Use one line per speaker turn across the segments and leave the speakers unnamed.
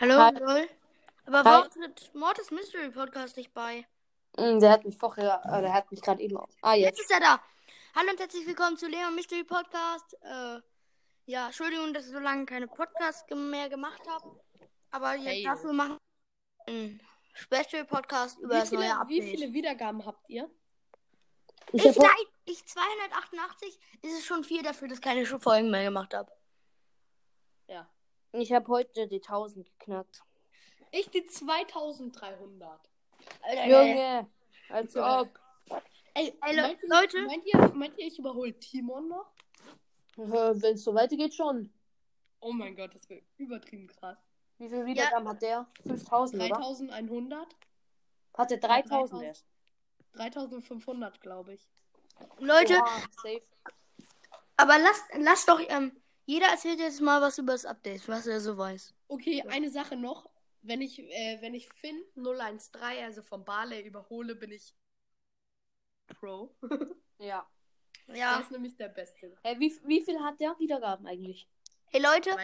Hallo,
Hi.
Lol. Aber warum tritt Mortis Mystery Podcast nicht bei?
Mm, Der hat mich vorher, äh, der hat mich gerade eben. auch- Ah,
Jetzt
jetzt.
ist er da. Hallo und herzlich willkommen zu Leon Mystery Podcast. Äh, ja, Entschuldigung, dass ich so lange keine Podcasts mehr gemacht habe. Aber jetzt
Hey.
dafür machen wir einen Special Podcast über
Wie
das neue Update.
wie viele Wiedergaben habt ihr?
Ich
Ich,
hab,
nein, ich 288 ist es schon viel dafür, dass ich keine Folgen mehr gemacht habe.
Ja.
Ich hab heute die 1000 geknackt.
Ich die 2300.
Junge, als
Ja.
ob.
Ey,
Ey, Le-
meint, ihr,
Leute.
Meint ihr, meint ihr, ich überhole Timon noch?
Wenn es so weitergeht, schon.
Oh mein Gott, das wäre übertrieben krass.
Wie viel Wiedergaben hat der? 5000, oder?
3100?
Hat der 3000
3000.
erst?
3500, glaube ich.
Leute,
Oha, safe.
aber lasst, lasst doch, ähm, jeder erzählt jetzt mal was über das Update, was er so weiß.
Okay, eine Sache noch. Wenn ich, äh, wenn ich Finn 013, also von Barley überhole, bin ich Pro.
Ja.
Ja.
Der ist nämlich der Beste.
Äh, wie, wie viel hat der Wiedergaben eigentlich?
Hey Leute,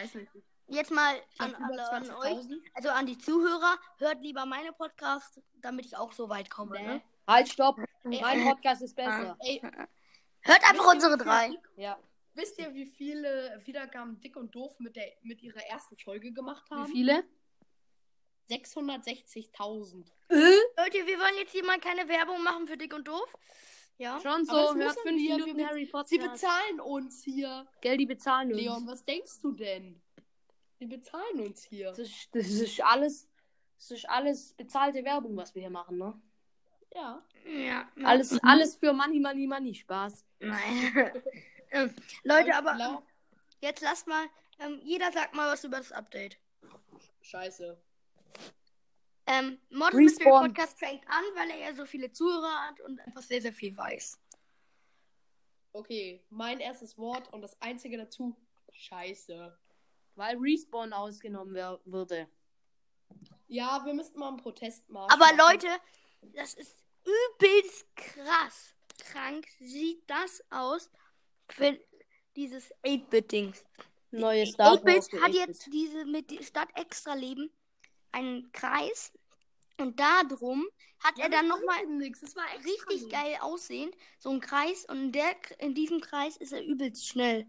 jetzt mal an, alle, an euch,
20.000.
also an die Zuhörer, hört lieber meine Podcasts, damit ich auch so weit komme.
Nee.
Ne?
Halt, stopp.
Ey,
Mein Podcast ist besser.
Ey,
Hört einfach unsere drei.
Ja.
Wisst ihr, wie viele Wiedergaben Dick und Doof mit, der, mit ihrer ersten Folge gemacht haben?
Wie viele?
660.000.
Leute, wir wollen jetzt hier mal keine Werbung machen für Dick und Doof. Ja.
Schon so, hört
müssen
5
wir,
Minuten
wir-
Harry Potter.
Sie bezahlen uns hier.
Geld, die bezahlen uns.
Leon, was denkst du denn? Sie bezahlen uns hier.
Das ist, das ist alles. Das ist alles bezahlte Werbung, was wir hier machen, ne?
Ja.
Ja.
Alles, alles für Money, Money, Money. Spaß.
Nein. ähm, Leute, aber
glaub-
jetzt lasst mal, ähm, jeder sagt mal was über das Update.
Scheiße.
Ähm, Mystery
Respawn.
Podcast fängt an, weil er ja so viele Zuhörer hat und einfach sehr, sehr viel weiß.
Okay, mein erstes Wort und das einzige dazu. Scheiße.
Weil Respawn ausgenommen würde.
Ja, wir müssten mal einen
Aber
machen.
Leute, das ist übelst krass. Krank sieht das aus für dieses 8-Bit-Dings.
Neues Star
8-Bit hat jetzt diese mit die Stadt Extra-Leben einen Kreis und da drum hat
Ja,
er dann nochmal
extra
richtig
gut.
geil aussehend. So ein Kreis und in, der, in diesem Kreis ist er übelst schnell.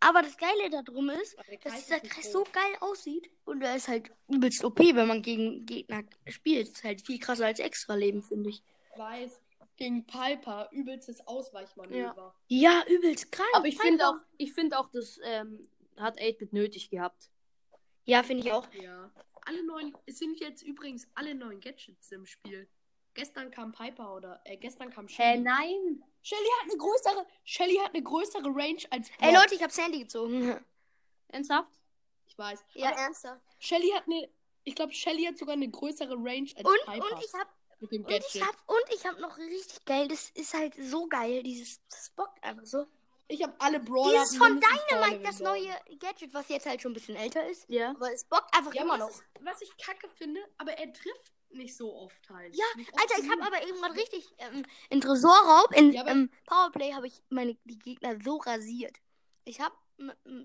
Aber das Geile da drum ist, dass dieser Kreis so geil aussieht und er ist halt übelst OP, wenn man gegen Gegner spielt. Ist halt viel krasser als Extra-Leben, finde ich.
weiß. Gegen Piper, übelstes Ausweichmanöver.
Ja, übelst krank.
Aber ich finde auch, ich finde auch, das ähm, hat 8-Bit nötig gehabt.
Ja, finde ich auch.
Ja. Alle neuen, es sind jetzt übrigens alle neuen Gadgets im Spiel. Gestern kam Piper oder, äh, gestern kam Shelly.
nein.
Shelly hat eine größere, Shelly hat eine größere Range als
Ey
Brock.
Leute, ich habe Sandy gezogen.
Ernsthaft?
Ich weiß.
Ja,
Aber
ernsthaft.
Shelly hat eine, ich glaube, Shelly hat sogar eine größere Range als
Und,
Piper.
und ich habe
mit dem
und ich
Gadget.
hab und ich habe noch richtig geil, das ist halt so geil, dieses das bockt einfach so.
Ich habe alle Brawler.
Dieses von Dynamite, das neue Gadget, was jetzt halt schon ein bisschen älter ist,
Ja.
aber es bockt einfach
Ja,
immer noch.
was, ist, was ich kacke finde, aber er trifft nicht so oft halt.
Ja,
oft
Alter, ich habe aber gerade richtig ähm, in Tresorraub, in
Ja,
ähm, Powerplay habe ich meine die Gegner so rasiert. Ich habe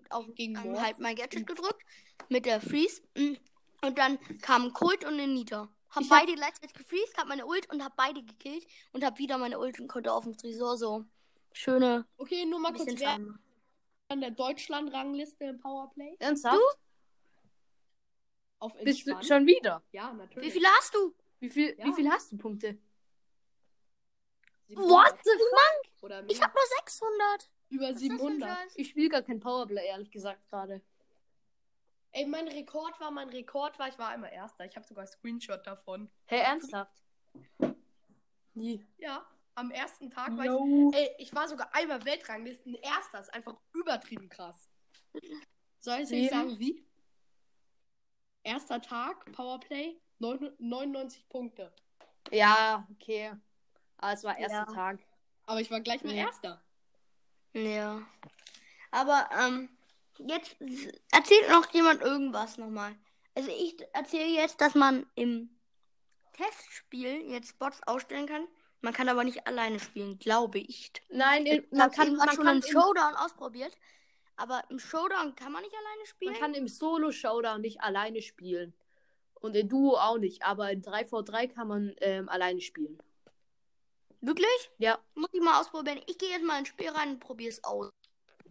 auf
Gegen
ähm, halt mein Gadget gedrückt mit der Freeze mm, und dann kam Colt und ein Nita. Hab
Ich hab-
beide gleichzeitig gefreezed, hab meine Ult und hab beide gekillt und hab wieder meine Ult und konnte auf dem Tresor so schöne
Okay, nur mal kurz, wer an der Deutschland-Rangliste im Powerplay?
Ernsthaft?
Auf
Bist du schon wieder?
Ja,
Wie
natürlich.
viele hast du?
Wie viel,
Ja.
wie viel hast du Punkte?
700
What the fuck?
Ich hab nur 600.
über
Was ist das für ein
700.
Scheiß?
Ich spiele gar kein Powerplay, ehrlich gesagt, gerade.
Ey, mein Rekord war, mein Rekord war, ich war einmal Erster. Ich habe sogar einen Screenshot davon.
Hey, ernsthaft? Nie.
Ja, am ersten Tag war
No.
ich. Ey, ich war sogar einmal Weltranglisten Erster. Ist einfach übertrieben krass. Soll ich
Wie?
euch sagen, wie? Erster Tag, Powerplay, 99 Punkte.
Ja, okay. Aber es war erster
Ja.
Tag.
Aber ich war gleich mal
Ja.
Erster.
Ja. Aber ähm, jetzt erzählt noch jemand irgendwas nochmal. Also ich erzähle jetzt, dass man im Testspiel jetzt Bots ausstellen kann. Man kann aber nicht alleine spielen, glaube ich.
Nein,
Ich
man kann, man
schon einen
im-
Showdown ausprobiert. Aber im Showdown kann man nicht alleine spielen?
Man kann im Solo-Showdown nicht alleine spielen. Und in Duo auch nicht. Aber in 3v3 kann man ähm, alleine spielen.
Wirklich?
Ja.
Muss ich mal ausprobieren. Ich gehe jetzt mal ins Spiel rein und probiere es aus.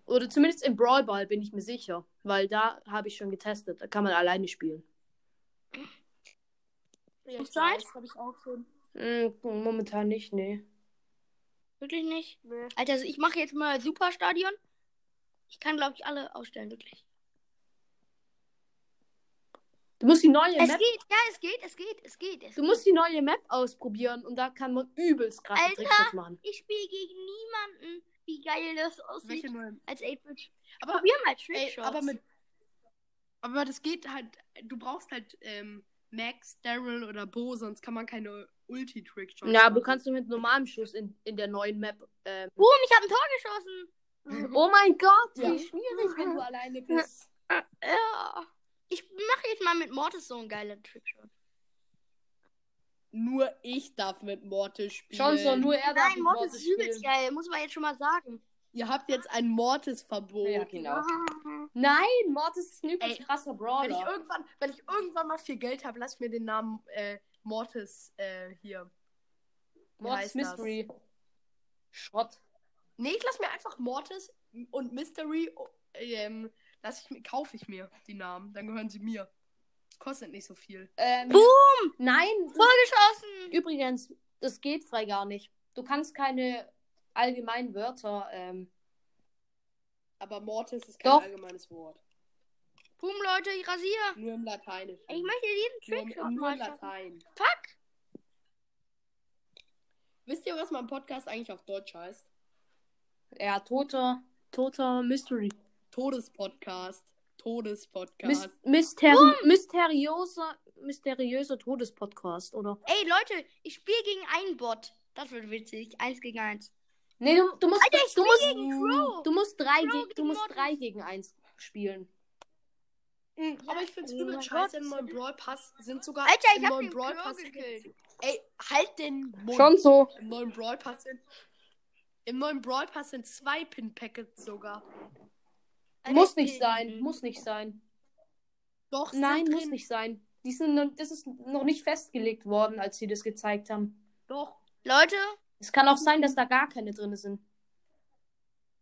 Oder zumindest im Brawl Ball bin ich mir sicher. Weil da habe ich schon getestet. Da kann man alleine spielen.
Ja,
ich Zeit?
weiß, hab ich auch schon.
Mm, momentan nicht, nee.
Wirklich nicht?
Nee.
Alter, also ich mache jetzt mal Superstadion. Ich kann, glaube ich, alle ausstellen, wirklich.
Du musst die neue
Es
Map.
geht, ja, es geht, es geht, es geht. Es
Du
geht.
musst die neue Map ausprobieren und da kann man übelst krasse
Alter!
Tricks machen.
Ich spiele gegen niemanden. Wie geil das aussieht.
Welche neuen?
Als 8-Bit.
Aber,
Probier mal Trickshots.
aber mit. Aber das geht halt. Du brauchst halt ähm, Max, Daryl oder Bo, sonst kann man keine Ulti-Trick-Shots
Ja, aber du
machen.
kannst nur mit normalem Schuss in, in der neuen Map. Ähm...
Boom, ich habe ein Tor geschossen.
Oh mein Gott,
Ja.
wie schwierig, wenn du alleine bist.
Ja. Ich mache jetzt mal mit Mortis so einen geilen Trickshot.
Nur ich darf mit Mortis spielen.
Schon so, nur er darf
Nein,
mit
Mortis
Mortis
ist übelst
spielen.
geil. Muss man jetzt schon mal sagen.
Ihr habt jetzt ein Mortis-Verbot.
Ja, genau.
Ah.
Nein, Mortis ist ein übelst
Ey,
krasser
Wenn ich,
Brawler.
irgendwann, wenn ich irgendwann mal viel Geld habe, lass ich mir den Namen äh, Mortis äh, hier. Wie
Mortis
heißt das?
Mystery. Schrott.
Nee, ich lass mir einfach Mortis und Mystery oh, ähm, lass ich mir, kaufe ich mir die Namen. Dann gehören sie mir. Kostet nicht so viel.
Ähm,
Boom!
Nein,
Tor
das,
geschossen!
übrigens, das geht frei gar nicht. Du kannst keine allgemeinen Wörter. Ähm,
Aber Mortis ist kein
Doch.
allgemeines Wort.
Boom, Leute, ich rasiere.
Nur im Lateinischen.
Ich möchte diesen
nur,
Trickshot
nur
mal
im. Latein.
Fuck!
Wisst ihr, was mein Podcast eigentlich auf Deutsch heißt?
ja, toter, toter Mystery.
Todespodcast.
Mys
Todespodcast.
Mysteri mysteriöser, mysteriöser Todespodcast, oder?
Ey, Leute, ich spiele gegen einen Bot. Das wird witzig. Eins gegen eins.
Nee, du, du musst,
Alter, ich
du musst,
gegen Crow.
du musst drei,
Crow
ge du
gegen
musst drei gegen eins spielen.
Aber ich find's
Oh
übel
mein
scheiße. Im neuen Brawl Pass sind sogar.
Alter, ich
im
hab
neuen
den
Brawl
Crow
Pass.
gekillt.
Ey, halt den Mund.
Schon so.
Im neuen Brawl Pass sind. Im neuen Brawl Pass sind zwei Pin-Packets sogar.
Alter,
Muss
ich
nicht sein, muss nicht sein.
Doch,
Nein,
sind
muss
drin.
nicht sein. Die sind, das ist noch nicht festgelegt worden, als sie das gezeigt haben.
Doch.
Leute,
Es kann auch sein, dass da gar keine drin sind.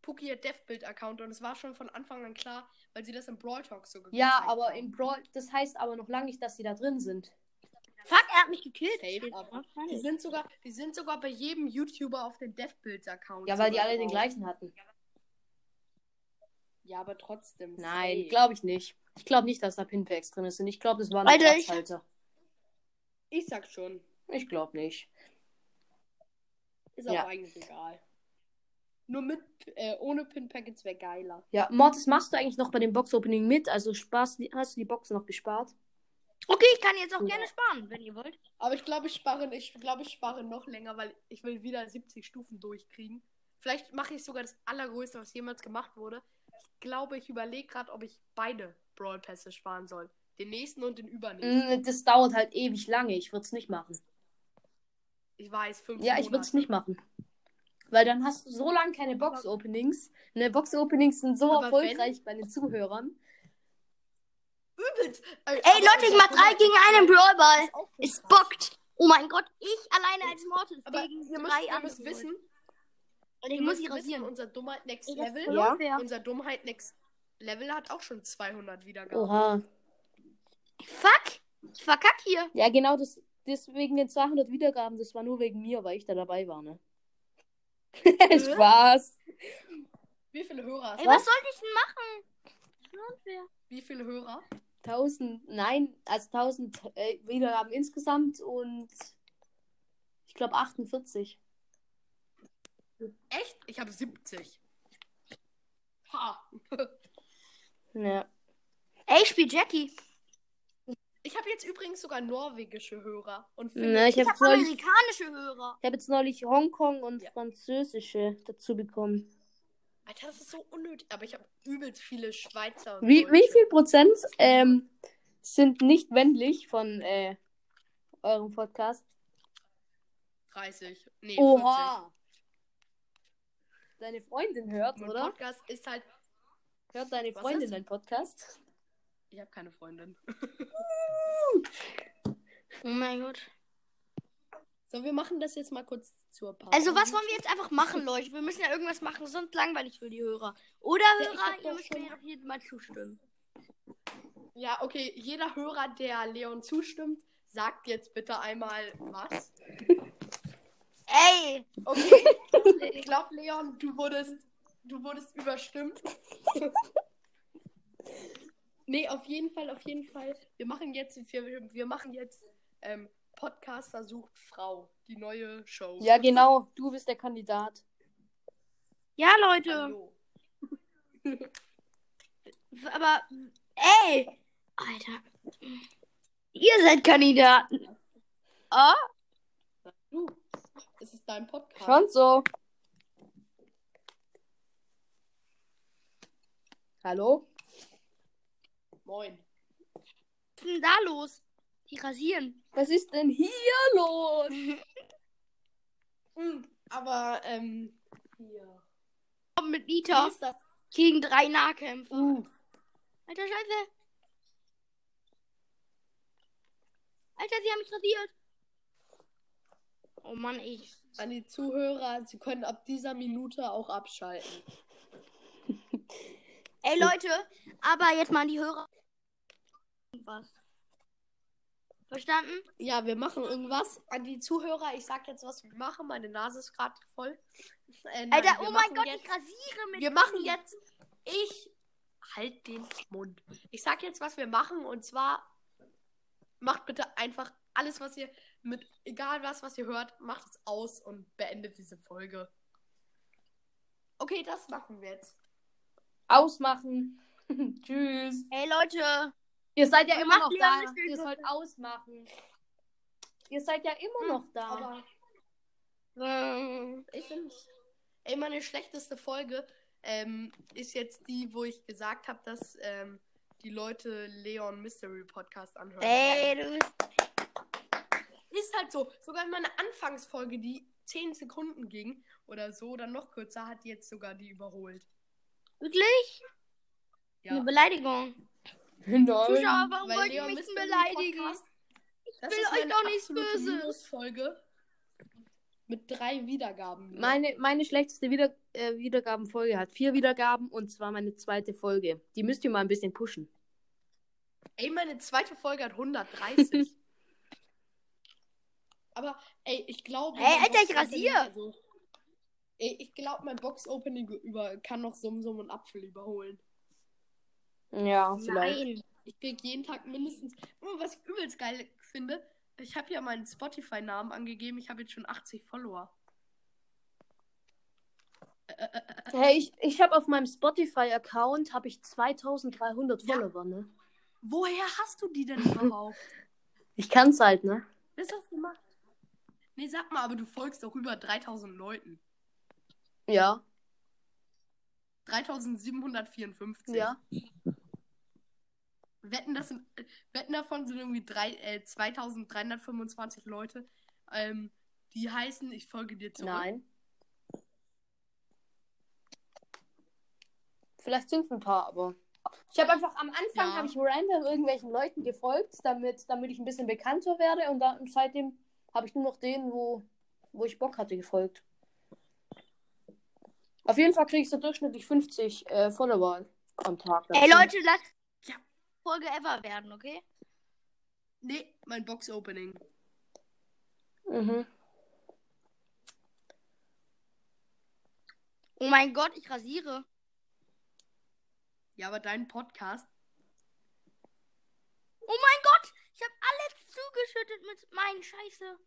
Puki hat Deathbuild-Account und es war schon von Anfang an klar, weil sie das im Brawl Talk so gezeigt
Ja, aber
haben.
im Brawl, das heißt aber noch lange nicht, dass sie da drin sind.
fuck, er hat mich gekillt.
Die sind sogar, die sind sogar bei jedem YouTuber auf den Deathbuilds-Account.
Ja, weil die alle den gleichen hatten.
Ja, aber trotzdem.
Nein, glaube ich nicht. Ich glaube nicht, dass da Pinpacks drin sind. Ich glaube, das waren
Alter, ich-
Platzhalter.
Ich sag schon.
Ich glaube nicht.
Ist auch
Ja.
eigentlich egal. Nur mit, äh, ohne Pin-Packets wäre geiler.
Ja, Mortis, machst du eigentlich noch bei dem Box-Opening mit? Also Spaß, hast du die Box noch gespart?
Okay, ich kann jetzt auch
Ja.
gerne sparen, wenn ihr wollt.
Aber ich glaube, ich spare, ich glaube, ich spare noch länger, weil ich will wieder 70 Stufen durchkriegen. Vielleicht mache ich sogar das allergrößte, was jemals gemacht wurde. Ich glaube, ich überlege gerade, ob ich beide Brawl Pässe sparen soll. Den nächsten und den übernächsten.
Mm, Das dauert halt ewig lange. Ich würde es nicht machen.
Ich weiß, fünf
Ja, ich würde es nicht machen. Weil dann hast du so lange keine Box-Openings. Ne, Box-Openings sind so
Aber
erfolgreich bei den Zuhörern.
Übelst. Ey,
Ey, Leute, ich mach drei gegen einen Brawlball. Es bockt. Oh mein Gott, ich alleine als Mortis
Aber
gegen drei
ihr müsst
andere.
wissen,
Und ich
ihr
muss
müsst
sie
wissen,
rasieren.
unser Dummheit Next
Ey,
Level,
Ja.
unfair.
unser Dummheit Next Level hat auch schon 200 Wiedergaben.
Oha.
Fuck, ich verkack hier.
Ja, genau, das, das wegen den 200 Wiedergaben, das war nur wegen mir, weil ich da dabei war, ne? Spaß.
Wie viele Hörer hast
Ey,
du?
was sollte ich denn machen? Unfair.
Wie viele Hörer?
1000, nein, also 1000 äh, Wiedergaben insgesamt und ich glaube 48.
Echt? Ich habe 70. Ha.
Ja.
Ey, ich spiel Jackie.
Ich habe jetzt übrigens sogar norwegische Hörer. Und
Ne, ich
Ich
habe
hab amerikanische Hörer.
ich hab jetzt neulich Hongkong und
Ja.
französische dazu bekommen.
Alter, das ist so unnötig. Aber ich habe übelst viele Schweizer.
Wie, wie viel Prozent ähm, sind nicht männlich von äh, eurem Podcast?
30. Nee,
Oha! Deine Freundin hört,
40. Mein
oder?
Podcast ist halt.
Hört deine
Was
Freundin
ist?
deinen Podcast?
Ich habe keine Freundin.
Oh mein Gott.
So, wir machen das jetzt mal kurz zur Pause.
Also, was wollen wir jetzt einfach machen, Leute? Wir müssen ja irgendwas machen, sonst langweilig für die Hörer. Oder
Ja, ich
Hörer,
hab
ihr müsst
schon-
mir doch hier mal zustimmen.
Ja, okay. Jeder Hörer, der Leon zustimmt, sagt jetzt bitte einmal was.
Ey!
Okay. ich glaube, Leon, du wurdest, du wurdest überstimmt. nee, auf jeden Fall, auf jeden Fall. Wir machen jetzt, wir, wir machen jetzt ähm, Podcaster sucht Frau, die neue Show.
Ja, genau. Du bist der Kandidat.
Ja, Leute.
Hallo.
Aber, ey! Alter. Ihr seid Kandidaten. Oh?
Du, es ist dein Podcast.
Schon so. Hallo?
Moin.
Was ist denn da los? Die rasieren.
Was ist denn hier los?
Hm, Aber, ähm, hier.
Komm mit
Wie
Nita
ist das?
gegen drei Nahkämpfer.
Uh,
Alter, Scheiße. Alter, sie haben mich rasiert. Oh Mann, ich.
An die Zuhörer, sie können ab dieser Minute auch abschalten.
Ey, Leute, aber jetzt mal an die Hörer. Was? Verstanden?
Ja, wir machen irgendwas. An die Zuhörer, ich sag jetzt, was wir machen. Meine Nase ist gerade voll. Äh, nein,
Alter, oh mein Gott,
jetzt,
ich rasiere mit.
Wir machen jetzt. Ich halt den Mund. Ich sag jetzt, was wir machen. Und zwar macht bitte einfach alles, was ihr mit, egal was, was ihr hört, macht es aus und beendet diese Folge. Okay, das machen wir jetzt.
ausmachen. Tschüss.
Ey, Leute.
Ihr seid ja immer noch da. Ihr sollt ausmachen. Ihr seid ja immer noch da.
Aber
Ähm,
ich finde, ey, meine schlechteste Folge ähm, ist jetzt die, wo ich gesagt habe, dass ähm, die Leute Leon Mystery Podcast anhören.
ey, du bist.
Ist halt so. Sogar in meiner Anfangsfolge, die 10 Sekunden ging oder so oder noch kürzer, hat die jetzt sogar die überholt.
Wirklich?
Ja.
Eine Beleidigung.
Nein.
Zuschauer, warum
Weil
wollt ihr mich beleidigen?
Podcast, das
will
ist
euch doch nichts Böses.
Minusfolge mit drei Wiedergaben.
Meine, meine schlechteste Wieder äh, Wiedergabenfolge hat vier Wiedergaben und zwar meine zweite Folge. Die müsst ihr mal ein bisschen pushen.
Ey, meine zweite Folge hat 130. Aber, ey, ich glaube.
Ey, Alter, ich
Box-Opening-
rasier.
Also, ey, ich glaube, mein Box-Opening über, kann noch Sumsum und Apfel überholen.
Ja, vielleicht.
Nein.
Ich krieg jeden Tag mindestens. Oh, was ich übelst geil finde, ich habe ja meinen Spotify-Namen angegeben. Ich habe jetzt schon 80 Follower.
Hey, ich, ich habe auf meinem Spotify-Account habe ich 2300
Ja.
Follower, ne?
Woher hast du die denn überhaupt?
Ich kann's halt, ne?
Du das gemacht? Nee, sag mal, aber du folgst doch über 3000 Leuten.
Ja.
3754.
Ja.
Wetten, das sind, wetten davon sind irgendwie drei, äh, 2325 Leute. Ähm, die heißen, ich folge dir zurück.
Nein. Vielleicht sind es ein paar, aber. Ich habe einfach am Anfang
Ja.
habe ich random irgendwelchen Leuten gefolgt, damit, damit ich ein bisschen bekannter werde und dann seitdem habe ich nur noch denen, wo, wo ich Bock hatte, gefolgt. Auf jeden Fall kriege ich so durchschnittlich 50 äh, Follower am Tag.
Ey,
dazu.
Leute, lasst
Ja.
Folge ever werden, okay?
Nee, mein Box-Opening.
Mhm.
Oh mein Gott, ich rasiere.
Ja, aber dein Podcast.
Oh mein Gott, ich habe alles zugeschüttet mit meinen Scheiße.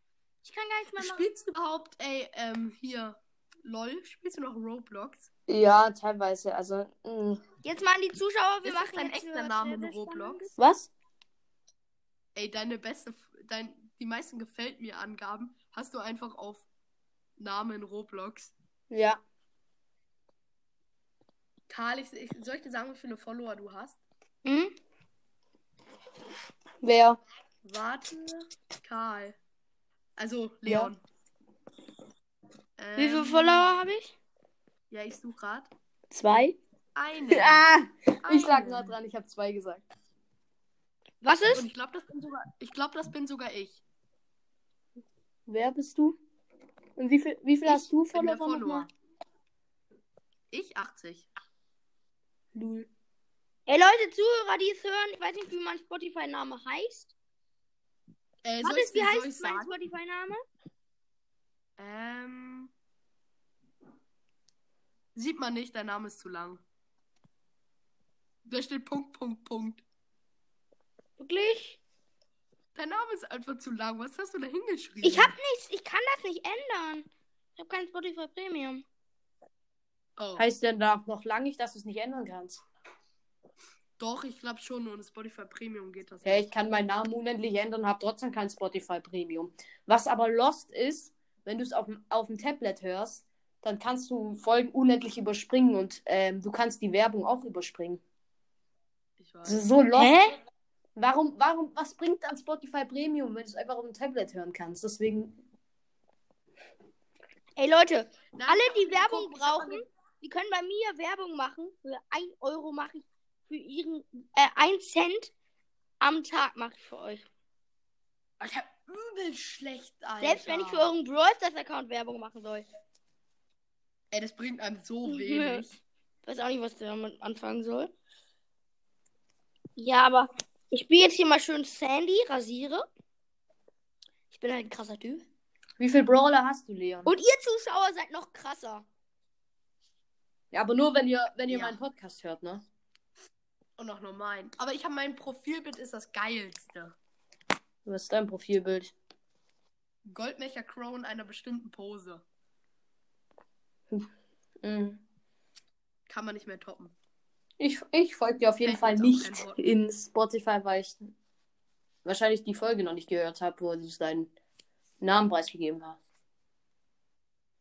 Ich kann gar nichts mehr machen.
Spielst du überhaupt, ey, ähm, hier, LOL? Spielst du noch Roblox?
Ja, teilweise. Also. mh.
Jetzt mal an die Zuschauer, wir
Ist
machen
dein
jetzt
echter
was
Name
sehr,
in
sehr
Roblox?
Was?
Ey, deine beste, dein, die meisten gefällt mir Angaben hast du einfach auf Namen Roblox.
Ja.
Karl, ich, ich, soll ich dir sagen, wie viele Follower du hast?
Hm?
Wer?
Warte, Karl. Also, Leon.
Wie viele
Ähm,
Follower habe ich?
Ja, ich suche gerade.
Zwei?
Einen.
Ah, ich lag gerade dran, ich habe zwei gesagt.
Was
Und
ist?
ich glaube, das bin sogar ich. Glaub, das bin sogar ich.
Wer bist du? Und wie viel, wie viel hast du
bin der
Follower nochmal?
Follower. Ich 80.
Lul.
Ey Leute, Zuhörer, die es hören, ich weiß nicht, wie mein Spotify-Name heißt.
Äh,
ist, wie heißt mein
sagen?
Spotify-Name?
Ähm. Sieht man nicht, dein Name ist zu lang. Da steht Punkt, Punkt, Punkt.
Wirklich?
Dein Name ist einfach zu lang. Was hast du da hingeschrieben?
Ich hab nichts, ich kann das nicht ändern. Ich hab kein Spotify Premium.
Oh,
Heißt denn da noch lange nicht, dass du es nicht ändern kannst?
Doch, ich glaube schon. Und Spotify Premium geht das.
Ja, ich kann meinen Namen unendlich ändern, habe trotzdem kein Spotify Premium. Was aber lost ist, wenn du es auf dem, auf dem Tablet hörst, dann kannst du Folgen unendlich überspringen und ähm, du kannst die Werbung auch überspringen.
Ich
Das ist
weiß.
so lost.
Hä?
Warum, warum, was bringt dann Spotify Premium, wenn du es einfach auf dem Tablet hören kannst? Deswegen,
Ey Leute,
Nein,
alle, die Werbung brauchen, die können bei mir Werbung machen. Für 1 Euro mache ich für ihren, äh, 1 Cent am Tag mache ich für euch.
Alter, übel schlecht, Alter.
Selbst wenn ich für euren Brawl Stars Account Werbung machen soll.
Ey, das bringt einem so wenig.
Ich weiß auch nicht, was der damit anfangen soll. Ja, aber ich spiele jetzt hier mal schön Sandy, rasiere. Ich bin halt ein krasser Typ.
wie viel Brawler hast du, Leon?
Und ihr Zuschauer seid noch krasser.
Ja, aber nur, wenn ihr, wenn ihr
Ja.
meinen Podcast hört, ne?
Und auch nur mein. Aber ich habe mein Profilbild ist das geilste.
Was ist dein Profilbild?
Goldmecher Crow in einer bestimmten Pose.
Mhm.
Kann man nicht mehr toppen.
Ich, ich folge dir auf jeden Fall nicht in Spotify, weil ich wahrscheinlich die Folge noch nicht gehört habe, wo du deinen Namen preisgegeben hast.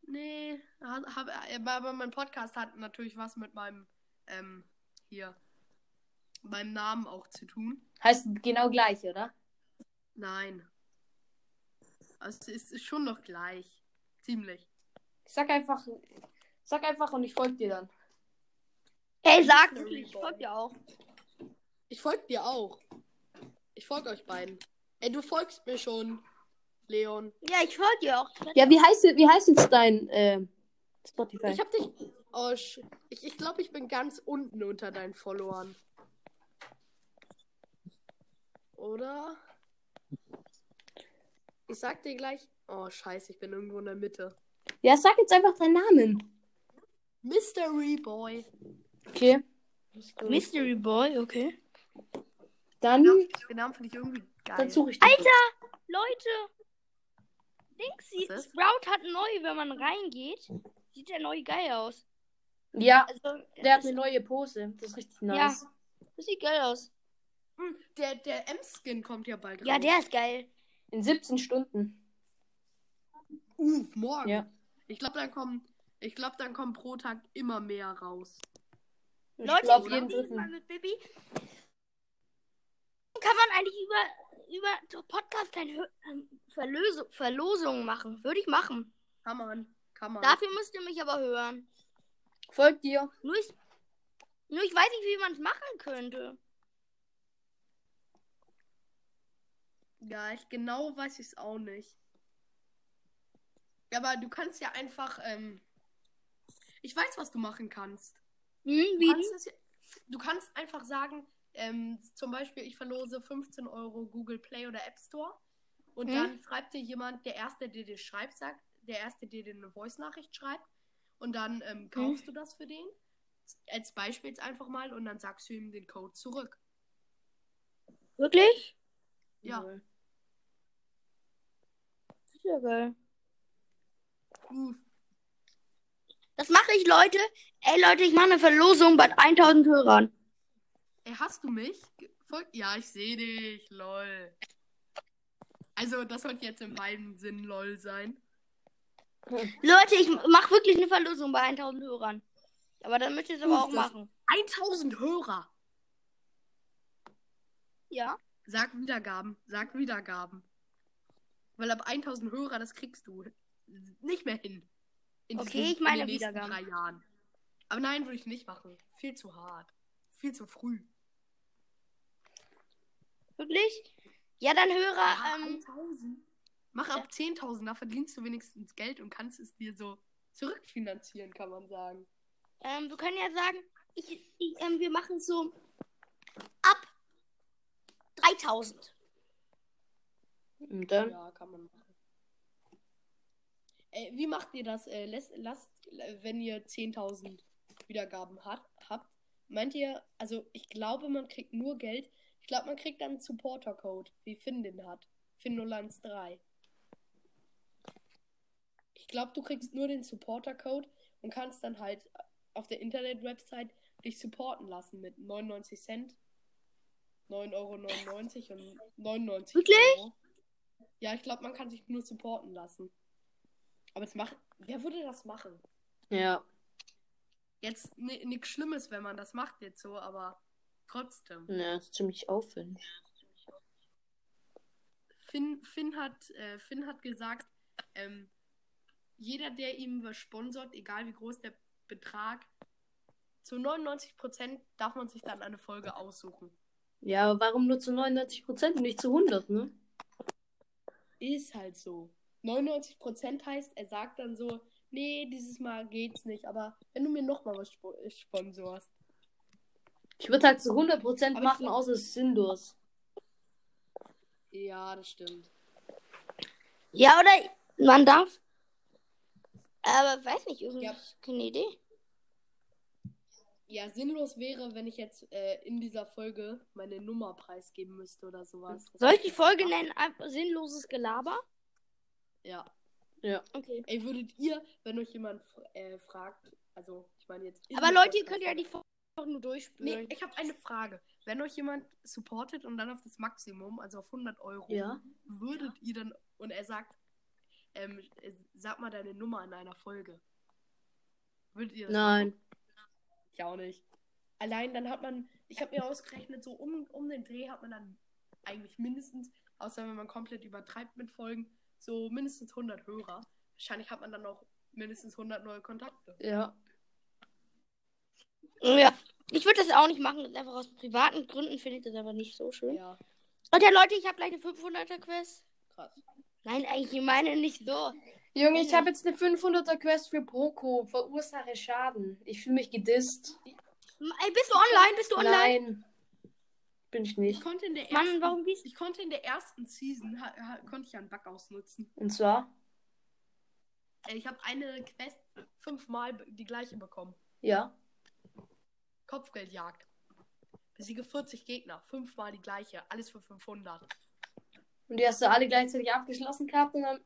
Nee, hab, hab, aber mein Podcast hat natürlich was mit meinem, ähm, hier, meinem Namen auch zu tun.
Heißt genau gleich, oder?
Nein. Also es ist, schon noch gleich. Ziemlich.
Ich sag einfach, sag einfach und ich folge dir dann.
Ey, sag wirklich, ich folge dir auch.
Ich folge dir auch. Ich folge euch beiden. Ey, du folgst mir schon, Leon.
Ja, ich folge dir auch.
Ja, wie heißt, wie heißt jetzt dein äh, Spotify?
Ich hab dich. Oh, ich ich glaube, ich bin ganz unten unter deinen Followern. Oder? Ich sag dir gleich. Oh, scheiße, ich bin irgendwo in der Mitte.
ja, sag jetzt einfach deinen Namen.
Mystery Boy.
Okay.
Mystery Boy, okay.
Dann,
Den Namen finde ich irgendwie geil.
dann suche ich den.
Alter, Leute. Dingsy? Sprout hat neu, wenn man reingeht, sieht der neu geil aus.
Ja,
Also,
der hat eine neue Pose. Das ist richtig
Ja.
nice.
das sieht geil aus.
Hm, Der, der M-Skin kommt ja bald
Ja,
raus.
der ist geil.
In 17 Stunden.
Uff, morgen.
Ja.
Ich glaube, dann kommen. Ich glaube, dann kommen pro Tag immer mehr raus.
Ich
Leute,
glaube
ich
jeden
rede mal
dritten.
mit Bibi. Kann man eigentlich über, über so Podcast keine Hö- ähm, Verlösung, Verlosungen machen? Würde ich machen.
Kann man. Kann man.
Dafür müsst ihr mich aber hören.
Folgt dir.
Nur ich, nur ich weiß nicht, wie man es machen könnte.
Ja, ich genau weiß ich es auch nicht. Aber du kannst ja einfach, ähm, ich weiß, was du machen kannst.
Hm,
Du kannst, das du kannst einfach sagen, ähm, zum Beispiel, ich verlose 15 Euro Google Play oder App Store. Und
Hm?
dann schreibt dir jemand, der Erste, der dir schreibt, sagt, der Erste, der dir eine Voice-Nachricht schreibt. Und dann ähm, kaufst du das für den. Als Beispiel jetzt einfach mal. Und dann sagst du ihm den Code zurück.
Wirklich?
Ja.
Das
Uff.
Das mache ich, Leute. Ey, Leute, ich mache eine Verlosung bei 1000 Hörern.
Ey, hast du mich? Ja, ich sehe dich. Lol. Also, das sollte jetzt in beiden Sinn lol sein.
Leute, ich mache wirklich eine Verlosung bei 1000 Hörern. Aber dann müsst ihr es aber auch machen.
1000 Hörer.
Ja.
Sag Wiedergaben. Sag Wiedergaben. Weil ab 1000 Hörer, das kriegst du nicht mehr hin. In
Okay,
diesen-
ich meine
in den nächsten
Wiedergaben.
drei Jahren. Aber nein, würde ich nicht machen. Viel zu hart. Viel zu früh.
Wirklich? Ja, dann Hörer.
Ja,
Ähm,
1000. Mach ab 10.000, da verdienst du wenigstens Geld und kannst es dir so zurückfinanzieren, kann man sagen.
ähm, wir können ja sagen, ich, ich, ähm, wir machen so ab 3000.
Und dann?
Ja, kann man machen. Äh, wie macht ihr das? Äh, lasst, lasst, wenn ihr 10.000 Wiedergaben hat, habt, meint ihr, also ich glaube, man kriegt nur Geld. Ich glaube, man kriegt dann einen Supporter-Code, wie Finn den hat. Finn013. Ich glaube, du kriegst nur den Supporter-Code und kannst dann halt auf der Internet-Website dich supporten lassen mit 99 Cent, 9,99 Euro und 99
Wirklich?
Euro. Ja, ich glaube, man kann sich nur supporten lassen. Aber es macht. Wer würde das machen?
Ja.
Jetzt nichts Schlimmes, wenn man das macht jetzt so, aber trotzdem.
Ja, ist ziemlich aufwendig.
Finn, Finn, hat, äh, Finn hat gesagt, ähm, jeder, der ihm was sponsort, egal wie groß der Betrag, zu 99% darf man sich dann eine Folge aussuchen.
Ja, aber warum nur zu 99% und nicht zu 100, ne?
Ist halt so. 99% heißt, er sagt dann so, nee, dieses Mal geht's nicht, aber wenn du mir nochmal was spo sponsorst.
Ich würde halt zu 100%
Aber
machen,
glaub-
außer sinnlos.
Ja, das stimmt.
Ja, oder man darf. Aber weiß nicht, irgendwie
Ja.
keine Idee.
Ja, sinnlos wäre, wenn ich jetzt äh, in dieser Folge meine Nummer preisgeben müsste oder sowas.
Soll ich die Folge nennen? Einfach sinnloses Gelaber?
Ja.
Okay.
Ey, würdet ihr, wenn euch jemand äh, fragt, also ich meine jetzt.
Aber Leute, ihr könnt ja die Folge auch nur durchspülen.
Nee, ich habe eine Frage. Wenn euch jemand supportet und dann auf das Maximum, also auf 100 Euro,
Ja.
würdet ihr dann, und er sagt, ähm, äh, sag mal deine Nummer in einer Folge. Würdet ihr das
Nein.
machen? Ich auch nicht. Allein dann hat man, ich habe mir ausgerechnet, so um, um den Dreh hat man dann eigentlich mindestens, außer wenn man komplett übertreibt mit Folgen, so mindestens 100 Hörer. Wahrscheinlich hat man dann auch mindestens 100 neue Kontakte.
Ja.
Ja. Ich würde das auch nicht machen. Einfach aus privaten Gründen finde ich das aber nicht so schön.
Ja,
Und ja, Leute, ich habe gleich eine 500er Quest.
krass.
Nein, eigentlich, ich meine nicht so.
Junge, ich habe jetzt eine 500er Quest für Proko. Verursache Schaden. Ich fühle mich gedisst.
Ey, bist du online? Bist du online?
Nein. Bin ich
Ich
nicht.
konnte in der
Mann,
ersten,
warum gehst
ich konnte in der ersten Season ha, ha, konnte ich einen Bug ausnutzen.
Und zwar?
Äh, Ich habe eine Quest fünfmal die gleiche bekommen.
Ja.
Kopfgeldjagd. Besiege 40 Gegner, fünfmal die gleiche, alles für 500.
Und die hast du alle gleichzeitig abgeschlossen gehabt und dann.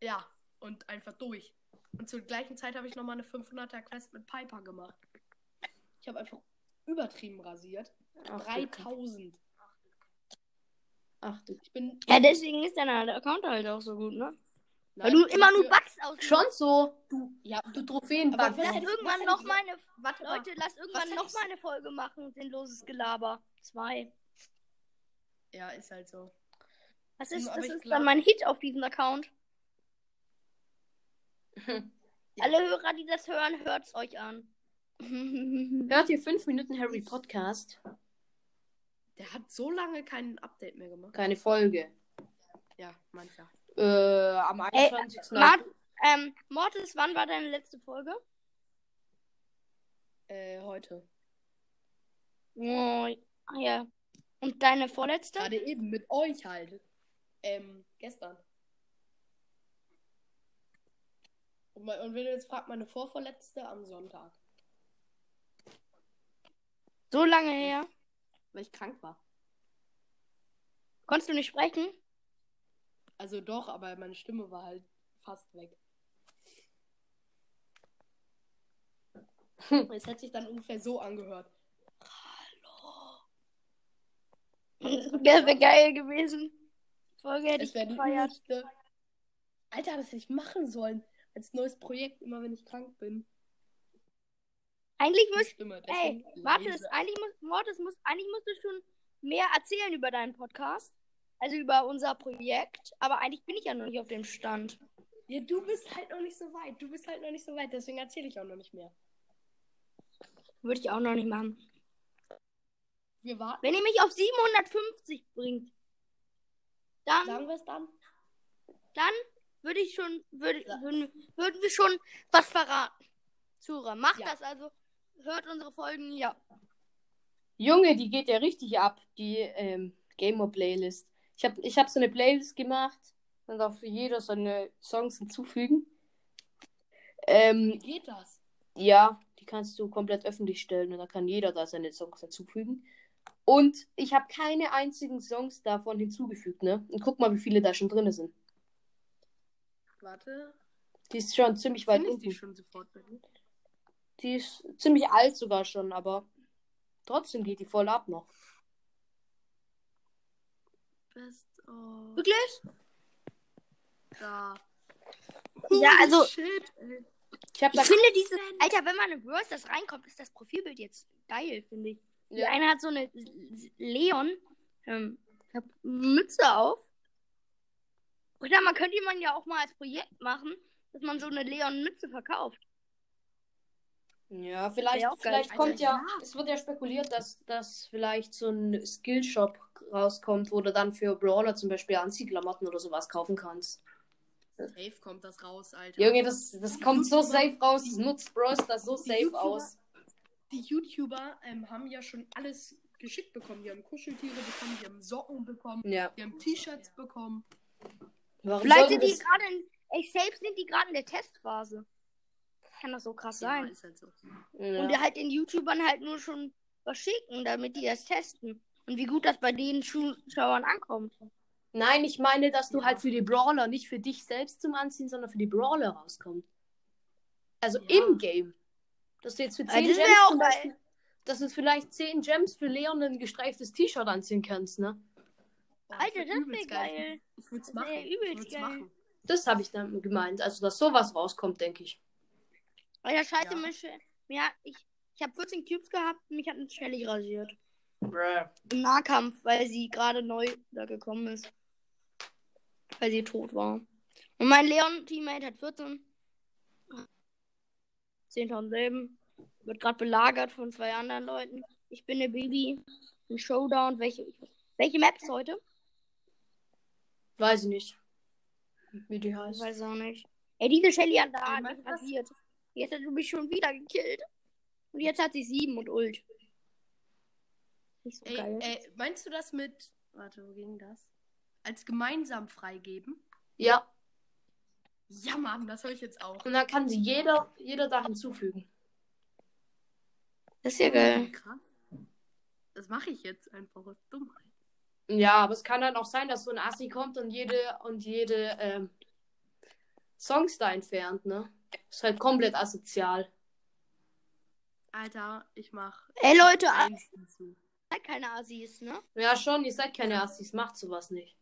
Ja, und einfach durch. Und zur gleichen Zeit habe ich nochmal eine 500er Quest mit Piper gemacht. Ich habe einfach übertrieben rasiert.
Ach, du-
3000.
Ach du.
Ich bin.
Ja, deswegen ist dein Account halt auch so gut, ne? Weil
Nein,
du immer nur Bugs aus.
Schon so.
Du, ja,
Du Trophäenbug.
Aber
Lass
was-
irgendwann noch mal eine.
warte.
Leute, lass irgendwann noch mal eine Folge machen. Sinnloses Gelaber. Zwei.
Ja, ist halt so.
Was ist, das ist
glaub-
dann mein Hit auf diesem Account. Alle Hörer, die das hören, hört's euch an.
Hört ihr 5 Minuten Harry Podcast?
Der hat so lange kein Update mehr gemacht.
Keine Folge.
Ja, mancher.
Äh, am 21.
Mart ähm, Mortis, wann war deine letzte Folge?
Äh, heute.
Oh, ja. Und deine vorletzte?
Gerade eben mit euch halt. Ähm, gestern. Und, wenn du jetzt fragst, meine vorvorletzte am Sonntag.
So lange her.
Weil ich krank war.
Konntest du nicht sprechen?
Also doch, aber meine Stimme war halt fast weg. Es hat sich dann ungefähr so angehört.
Das wäre geil gewesen. Folge hätte ich gefeiert.
Alter, das hätte ich machen sollen. Als neues Projekt, immer wenn ich krank bin.
Eigentlich muss.
Stimme.
Ey,
leise.
eigentlich muss, Mortis muss, eigentlich musst du schon mehr erzählen über deinen Podcast. Also über unser Projekt. Aber eigentlich bin ich ja noch nicht auf dem Stand.
Ja, du bist halt noch nicht so weit. Du bist halt noch nicht so weit, deswegen erzähle ich auch noch nicht mehr.
Würde ich auch noch nicht machen.
Wir warten.
Wenn ihr mich auf 750 bringt, dann,
Sagen wir es dann?
dann würde ich schon, würde,
Ja.
würden, würden wir schon was verraten. Zura, macht
Ja.
das also. Hört unsere Folgen, ja.
Junge, die geht ja richtig ab, die ähm, Gamer-Playlist. Ich habe ich hab so eine Playlist gemacht und darf jeder seine Songs hinzufügen. Ähm,
Wie geht das?
ja, die kannst du komplett öffentlich stellen und da kann jeder da seine Songs hinzufügen. Und ich habe keine einzigen Songs davon hinzugefügt, ne? Und guck mal, wie viele da schon drin sind.
Warte.
Die ist schon ziemlich weit unten.
die schon sofort bei dir?
Die ist ziemlich alt sogar schon, aber trotzdem geht die voll ab noch.
Best of.
Wirklich?
Da.
Ja, also-
Shit.
Ich
Ich finde diese, Alter, wenn man in Brawl das reinkommt, ist das Profilbild jetzt geil, finde ich. Die
Ja.
eine hat so eine Leon ähm, Mütze auf. Oder man könnte man ja auch mal als Projekt machen, dass man so eine Leon-Mütze verkauft.
Ja, vielleicht,
geil.
vielleicht
Alter,
kommt ja,
ja.
es wird ja spekuliert, dass, dass vielleicht so ein Skillshop rauskommt, wo du dann für Brawler zum Beispiel Anziehklamotten oder sowas kaufen kannst.
Safe kommt das raus, Alter.
Junge, das, das kommt so safe raus, das nutzt Bros das so
Die
safe
YouTuber-
aus.
Die YouTuber ähm, haben ja schon alles geschickt bekommen. Die haben Kuscheltiere bekommen, die haben Socken bekommen,
Ja.
die haben T-Shirts bekommen.
Warum
Vielleicht sind die gerade in. Ey, safe sind die gerade in der Testphase. Kann das so krass
Ja,
sein.
ist halt so.
Und
Ja.
die halt den YouTubern halt nur schon was schicken, damit die das testen. Und wie gut das bei den Zuschauern ankommt.
Nein, ich meine, dass du
Ja.
halt für die Brawler, nicht für dich selbst zum Anziehen, sondern für die Brawler rauskommst. Also
Ja.
im Game. Dass du jetzt für 10
Also
Gems
auch
zum. Beispiel, dass du vielleicht 10 Gems für Leon ein gestreiftes T-Shirt anziehen kannst, ne?
Boah,
Alter, das
übelst
wär geil.
Ich würde es
Das
machen. Ich
geil.
machen.
Das habe ich dann gemeint. Also, dass sowas rauskommt, denke ich.
Alter, scheiße,
Ja.
mich, mir, hat- ich, ich habe 14 Cubes gehabt, mich hat eine Shelly rasiert.
Bruh.
Im Nahkampf, weil sie gerade neu da gekommen ist. Weil sie tot war. Und mein Leon-Teammate hat 14. 10.000 Leben. Wird gerade belagert von zwei anderen Leuten. Ich bin eine Baby. Ein Showdown. Welche, welche Map ist heute?
Weiß ich nicht. Wie die
Ich
heißt.
weiß auch nicht. Ey, diese Shelly mich
du das?
rasiert. Jetzt hat sie mich schon wieder gekillt. Und jetzt hat sie 7 und Ult. Nicht so
Ey,
geil.
ey, meinst du das mit. Warte, wo ging das? Als gemeinsam freigeben?
Ja.
Ja, Mann, das höre ich jetzt auch.
Und dann kann sie jeder, jeder da hinzufügen.
Das ist ja geil.
Krass. Das mache ich jetzt einfach aus Dummheit.
Ja, aber es kann dann auch sein, dass so ein Assi kommt und jede und jede ähm, Songs da entfernt, ne? Ist halt komplett asozial.
Alter, ich mach
Ey, Leute, seid keine Assis, ne?
Ja, schon, ihr seid keine Assis, macht sowas nicht.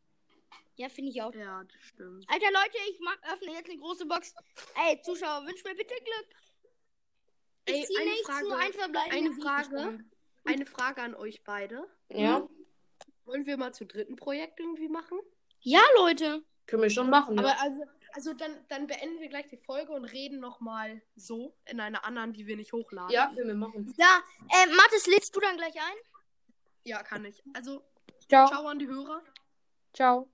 Ja, finde ich auch.
Ja, das stimmt.
Alter, Leute, ich mach, öffne jetzt eine große Box. Ey, Zuschauer, wünsch mir bitte Glück. Ich
Ey,
zieh
eine
nichts,
Frage-
nur ein
eine. Frage. Eine Frage an euch beide.
Ja?
Wollen wir mal zu dritten Projekt irgendwie machen?
Ja, Leute.
Können wir schon machen,
Aber
ja.
also, also dann, dann beenden wir gleich die Folge und reden nochmal so in einer anderen, die wir nicht hochladen.
Ja, können wir machen.
Ja, äh, Mathis, lädst du dann gleich ein?
Ja, kann ich. Also,
Ciao.
ciao an die Hörer.
Ciao.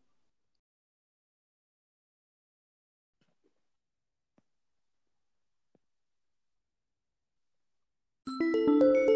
Ciao.